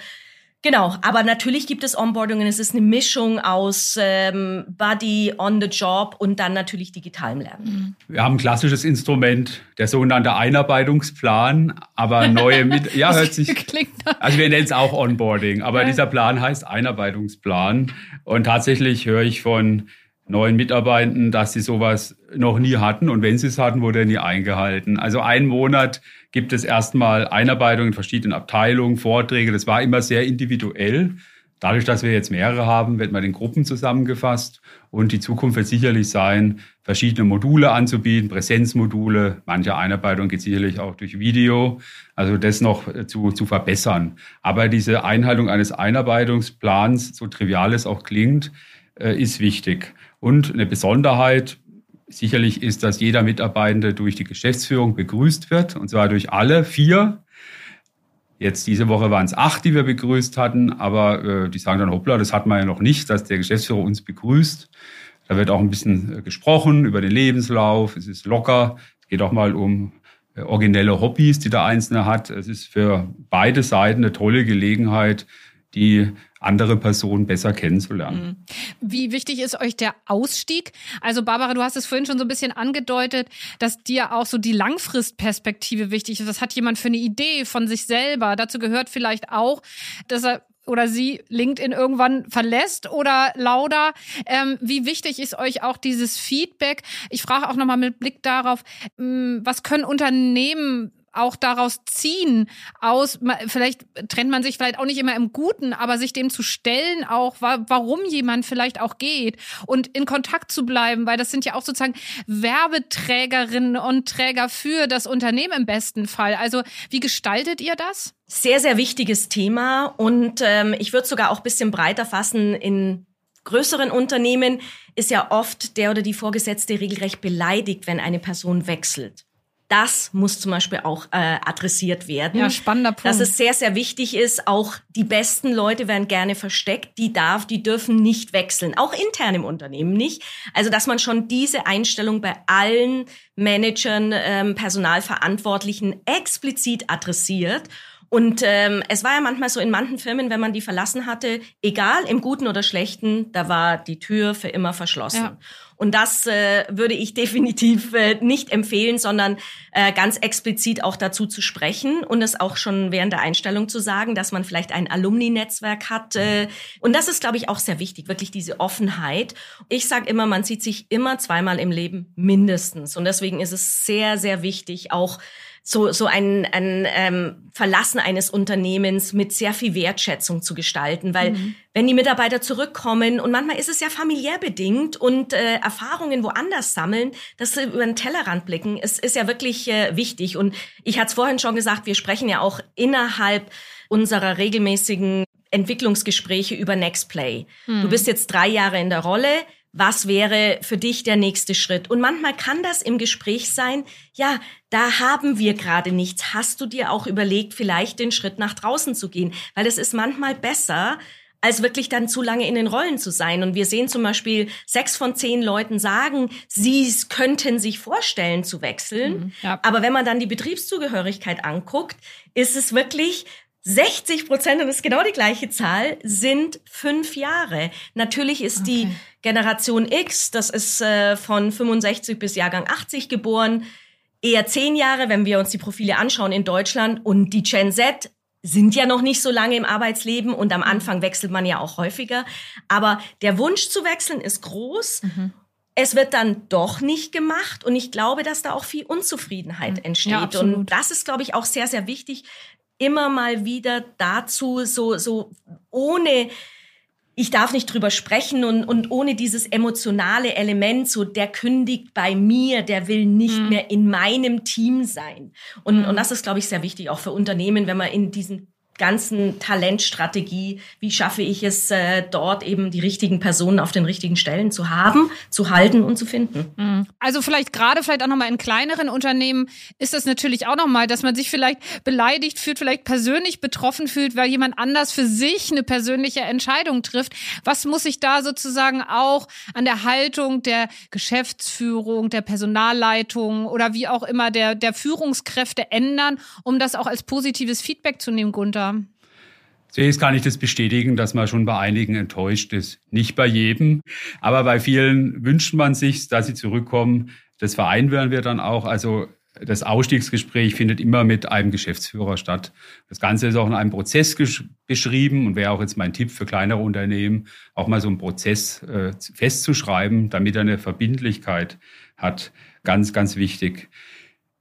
Genau, aber natürlich gibt es Onboardingen. Es ist eine Mischung aus ähm, Buddy, on the Job und dann natürlich digitalem Lernen. Wir haben ein klassisches Instrument, der sogenannte Einarbeitungsplan, aber neue mit ja hört sich also wir nennen es auch Onboarding, aber ja. dieser Plan heißt Einarbeitungsplan und tatsächlich höre ich von neuen Mitarbeitenden, dass sie sowas noch nie hatten und wenn sie es hatten, wurde er nie eingehalten. Also einen Monat gibt es erstmal Einarbeitung in verschiedenen Abteilungen, Vorträge. Das war immer sehr individuell. Dadurch, dass wir jetzt mehrere haben, wird man in Gruppen zusammengefasst und die Zukunft wird sicherlich sein, verschiedene Module anzubieten, Präsenzmodule. Manche Einarbeitung geht sicherlich auch durch Video, also das noch zu, zu verbessern. Aber diese Einhaltung eines Einarbeitungsplans, so trivial es auch klingt, äh, ist wichtig. Und eine Besonderheit sicherlich ist, dass jeder Mitarbeitende durch die Geschäftsführung begrüßt wird, und zwar durch alle vier. Jetzt diese Woche waren es acht, die wir begrüßt hatten, aber äh, die sagen dann, hoppla, das hatten wir ja noch nicht, dass der Geschäftsführer uns begrüßt. Da wird auch ein bisschen äh, gesprochen über den Lebenslauf, es ist locker, es geht auch mal um äh, originelle Hobbys, die der Einzelne hat. Es ist für beide Seiten eine tolle Gelegenheit, die andere Personen besser kennenzulernen. Mhm. Wie wichtig ist euch der Ausstieg? Also Barbara, du hast es vorhin schon so ein bisschen angedeutet, dass dir auch so die Langfristperspektive wichtig ist. Was hat jemand für eine Idee von sich selber? Dazu gehört vielleicht auch, dass er oder sie LinkedIn irgendwann verlässt oder Lauda. Ähm, wie wichtig ist euch auch dieses Feedback? Ich frage auch nochmal mit Blick darauf, mm, was können Unternehmen auch daraus ziehen, aus, vielleicht trennt man sich vielleicht auch nicht immer im Guten, aber sich dem zu stellen, auch warum jemand vielleicht auch geht und in Kontakt zu bleiben, weil das sind ja auch sozusagen Werbeträgerinnen und Träger für das Unternehmen im besten Fall. Also wie gestaltet ihr das? Sehr, sehr wichtiges Thema und ähm, ich würde sogar auch bisschen breiter fassen in größeren Unternehmen ist ja oft der oder die Vorgesetzte regelrecht beleidigt, wenn eine Person wechselt das muss zum Beispiel auch äh, adressiert werden. Ja, spannender Punkt. Dass es sehr, sehr wichtig ist, auch die besten Leute werden gerne versteckt, die darf, die dürfen nicht wechseln, auch intern im Unternehmen nicht. Also, dass man schon diese Einstellung bei allen Managern, ähm, Personalverantwortlichen explizit adressiert und ähm, es war ja manchmal so in manchen Firmen, wenn man die verlassen hatte, egal im Guten oder Schlechten, da war die Tür für immer verschlossen. Ja. Und das äh, würde ich definitiv äh, nicht empfehlen, sondern äh, ganz explizit auch dazu zu sprechen und es auch schon während der Einstellung zu sagen, dass man vielleicht ein Alumni-Netzwerk hat. Äh, und das ist, glaube ich, auch sehr wichtig, wirklich diese Offenheit. Ich sage immer, man sieht sich immer zweimal im Leben mindestens. Und deswegen ist es sehr, sehr wichtig, auch so, so ein, ein ähm, Verlassen eines Unternehmens mit sehr viel Wertschätzung zu gestalten. Weil mhm. wenn die Mitarbeiter zurückkommen und manchmal ist es ja familiär bedingt und äh, Erfahrungen woanders sammeln, dass sie über den Tellerrand blicken, ist, ist ja wirklich äh, wichtig. Und ich hatte es vorhin schon gesagt, wir sprechen ja auch innerhalb unserer regelmäßigen Entwicklungsgespräche über Nextplay. Mhm. Du bist jetzt drei Jahre in der Rolle was wäre für dich der nächste Schritt? Und manchmal kann das im Gespräch sein, ja, da haben wir gerade nichts. Hast du dir auch überlegt, vielleicht den Schritt nach draußen zu gehen? Weil es ist manchmal besser, als wirklich dann zu lange in den Rollen zu sein. Und wir sehen zum Beispiel, sechs von zehn Leuten sagen, sie könnten sich vorstellen zu wechseln. Mhm, ja. Aber wenn man dann die Betriebszugehörigkeit anguckt, ist es wirklich 60 Prozent, und das ist genau die gleiche Zahl, sind fünf Jahre. Natürlich ist okay. die Generation X, das ist äh, von 65 bis Jahrgang 80 geboren, eher zehn Jahre, wenn wir uns die Profile anschauen in Deutschland. Und die Gen Z sind ja noch nicht so lange im Arbeitsleben und am Anfang wechselt man ja auch häufiger. Aber der Wunsch zu wechseln ist groß. Mhm. Es wird dann doch nicht gemacht und ich glaube, dass da auch viel Unzufriedenheit mhm. entsteht. Ja, und das ist, glaube ich, auch sehr, sehr wichtig, immer mal wieder dazu, so, so ohne ich darf nicht drüber sprechen und, und ohne dieses emotionale Element, so der kündigt bei mir, der will nicht mhm. mehr in meinem Team sein. Und, mhm. und das ist, glaube ich, sehr wichtig, auch für Unternehmen, wenn man in diesen ganzen Talentstrategie, wie schaffe ich es äh, dort eben die richtigen Personen auf den richtigen Stellen zu haben, zu halten und zu finden. Mhm. Also vielleicht gerade vielleicht auch nochmal in kleineren Unternehmen ist das natürlich auch nochmal, dass man sich vielleicht beleidigt fühlt, vielleicht persönlich betroffen fühlt, weil jemand anders für sich eine persönliche Entscheidung trifft. Was muss sich da sozusagen auch an der Haltung der Geschäftsführung, der Personalleitung oder wie auch immer der, der Führungskräfte ändern, um das auch als positives Feedback zu nehmen, Gunther? Oder? Zunächst kann ich das bestätigen, dass man schon bei einigen enttäuscht ist. Nicht bei jedem, aber bei vielen wünscht man sich, dass sie zurückkommen. Das vereinbaren wir dann auch. Also das Ausstiegsgespräch findet immer mit einem Geschäftsführer statt. Das Ganze ist auch in einem Prozess beschrieben und wäre auch jetzt mein Tipp für kleinere Unternehmen, auch mal so einen Prozess äh, festzuschreiben, damit er eine Verbindlichkeit hat. Ganz, ganz wichtig.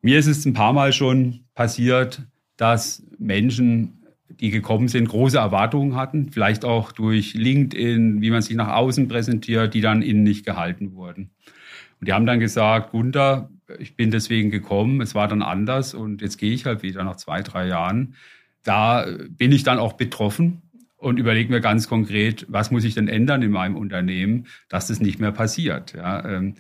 Mir ist es ein paar Mal schon passiert, dass Menschen die gekommen sind, große Erwartungen hatten, vielleicht auch durch LinkedIn, wie man sich nach außen präsentiert, die dann innen nicht gehalten wurden. Und die haben dann gesagt, Gunther, ich bin deswegen gekommen, es war dann anders und jetzt gehe ich halt wieder nach zwei, drei Jahren. Da bin ich dann auch betroffen und überlege mir ganz konkret, was muss ich denn ändern in meinem Unternehmen, dass das nicht mehr passiert. Ja, ähm,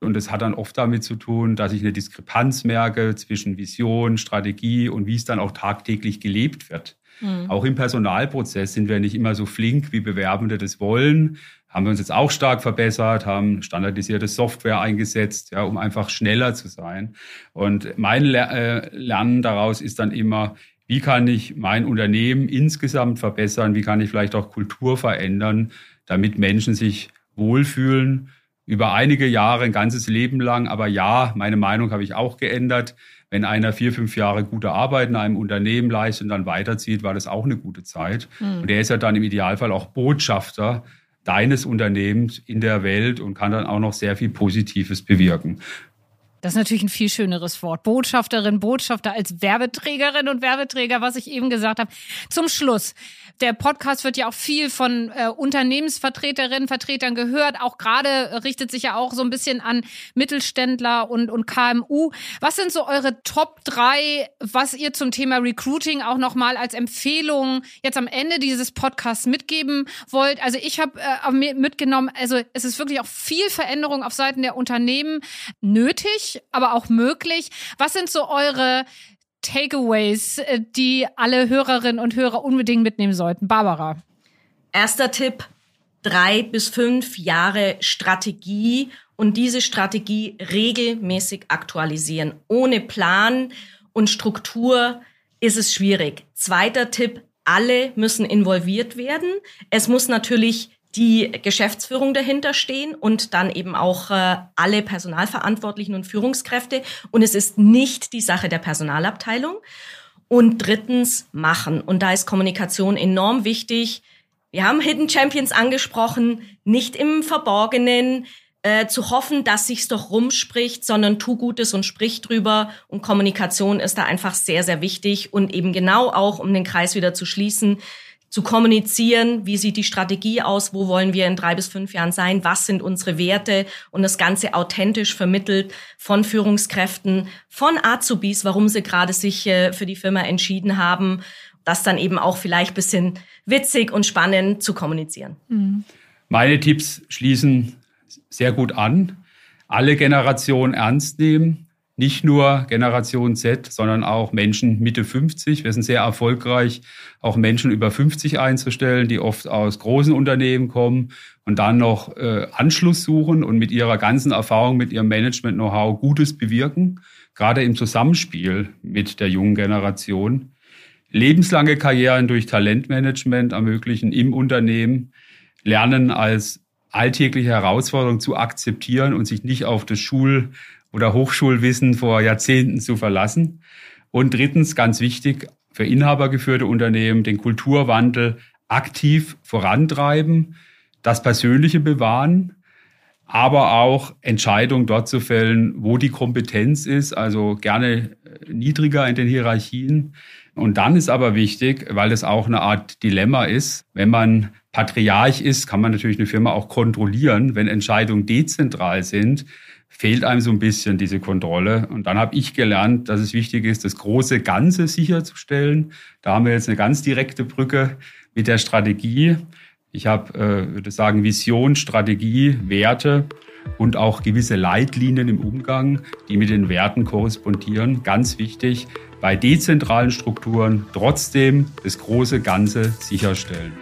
und es hat dann oft damit zu tun, dass ich eine Diskrepanz merke zwischen Vision, Strategie und wie es dann auch tagtäglich gelebt wird. Mhm. Auch im Personalprozess sind wir nicht immer so flink, wie Bewerbende das wollen. Haben wir uns jetzt auch stark verbessert, haben standardisierte Software eingesetzt, ja, um einfach schneller zu sein. Und mein äh, Lernen daraus ist dann immer, wie kann ich mein Unternehmen insgesamt verbessern? Wie kann ich vielleicht auch Kultur verändern, damit Menschen sich wohlfühlen über einige Jahre, ein ganzes Leben lang. Aber ja, meine Meinung habe ich auch geändert. Wenn einer vier, fünf Jahre gute Arbeit in einem Unternehmen leistet und dann weiterzieht, war das auch eine gute Zeit. Mhm. Und er ist ja dann im Idealfall auch Botschafter deines Unternehmens in der Welt und kann dann auch noch sehr viel Positives bewirken. Das ist natürlich ein viel schöneres Wort. Botschafterin, Botschafter als Werbeträgerin und Werbeträger, was ich eben gesagt habe. Zum Schluss. Der Podcast wird ja auch viel von äh, Unternehmensvertreterinnen, Vertretern gehört. Auch gerade richtet sich ja auch so ein bisschen an Mittelständler und, und KMU. Was sind so eure Top drei, was ihr zum Thema Recruiting auch nochmal als Empfehlung jetzt am Ende dieses Podcasts mitgeben wollt? Also ich habe äh, mitgenommen, also es ist wirklich auch viel Veränderung auf Seiten der Unternehmen nötig aber auch möglich. Was sind so eure Takeaways, äh, die alle Hörerinnen und Hörer unbedingt mitnehmen sollten? Barbara. Erster Tipp, drei bis fünf Jahre Strategie und diese Strategie regelmäßig aktualisieren. Ohne Plan und Struktur ist es schwierig. Zweiter Tipp, alle müssen involviert werden. Es muss natürlich die Geschäftsführung dahinter stehen und dann eben auch äh, alle Personalverantwortlichen und Führungskräfte. Und es ist nicht die Sache der Personalabteilung. Und drittens machen. Und da ist Kommunikation enorm wichtig. Wir haben Hidden Champions angesprochen, nicht im Verborgenen äh, zu hoffen, dass sich's doch rumspricht, sondern tu Gutes und sprich drüber. Und Kommunikation ist da einfach sehr, sehr wichtig. Und eben genau auch, um den Kreis wieder zu schließen, zu kommunizieren, wie sieht die Strategie aus, wo wollen wir in drei bis fünf Jahren sein, was sind unsere Werte und das Ganze authentisch vermittelt von Führungskräften, von Azubis, warum sie gerade sich äh, für die Firma entschieden haben, das dann eben auch vielleicht bisschen witzig und spannend zu kommunizieren. Mhm. Meine Tipps schließen sehr gut an. Alle Generationen ernst nehmen, nicht nur Generation Z, sondern auch Menschen Mitte 50. Wir sind sehr erfolgreich, auch Menschen über 50 einzustellen, die oft aus großen Unternehmen kommen und dann noch äh, Anschluss suchen und mit ihrer ganzen Erfahrung, mit ihrem Management-Know-how Gutes bewirken, gerade im Zusammenspiel mit der jungen Generation. Lebenslange Karrieren durch Talentmanagement ermöglichen im Unternehmen, lernen als alltägliche Herausforderung zu akzeptieren und sich nicht auf das Schul- oder Hochschulwissen vor Jahrzehnten zu verlassen. Und drittens, ganz wichtig, für inhabergeführte Unternehmen den Kulturwandel aktiv vorantreiben, das Persönliche bewahren, aber auch Entscheidungen dort zu fällen, wo die Kompetenz ist, also gerne äh, niedriger in den Hierarchien. Und dann ist aber wichtig, weil es auch eine Art Dilemma ist, wenn man Patriarch ist, kann man natürlich eine Firma auch kontrollieren. Wenn Entscheidungen dezentral sind, fehlt einem so ein bisschen diese Kontrolle. Und dann habe ich gelernt, dass es wichtig ist, das große Ganze sicherzustellen. Da haben wir jetzt eine ganz direkte Brücke mit der Strategie. Ich habe, äh, würde sagen, Vision, Strategie, Werte und auch gewisse Leitlinien im Umgang, die mit den Werten korrespondieren. Ganz wichtig, bei dezentralen Strukturen trotzdem das große Ganze sicherstellen.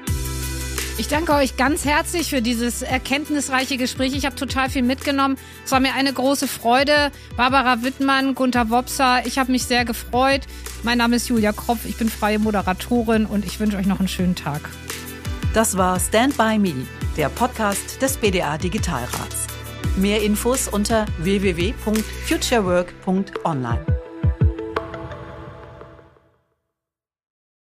Ich danke euch ganz herzlich für dieses erkenntnisreiche Gespräch. Ich habe total viel mitgenommen. Es war mir eine große Freude. Barbara Wittmann, Gunther Wopser, ich habe mich sehr gefreut. Mein Name ist Julia Kropf, ich bin freie Moderatorin und ich wünsche euch noch einen schönen Tag. Das war Stand By Me, der Podcast des BDA Digitalrats. Mehr Infos unter www.futurework.online.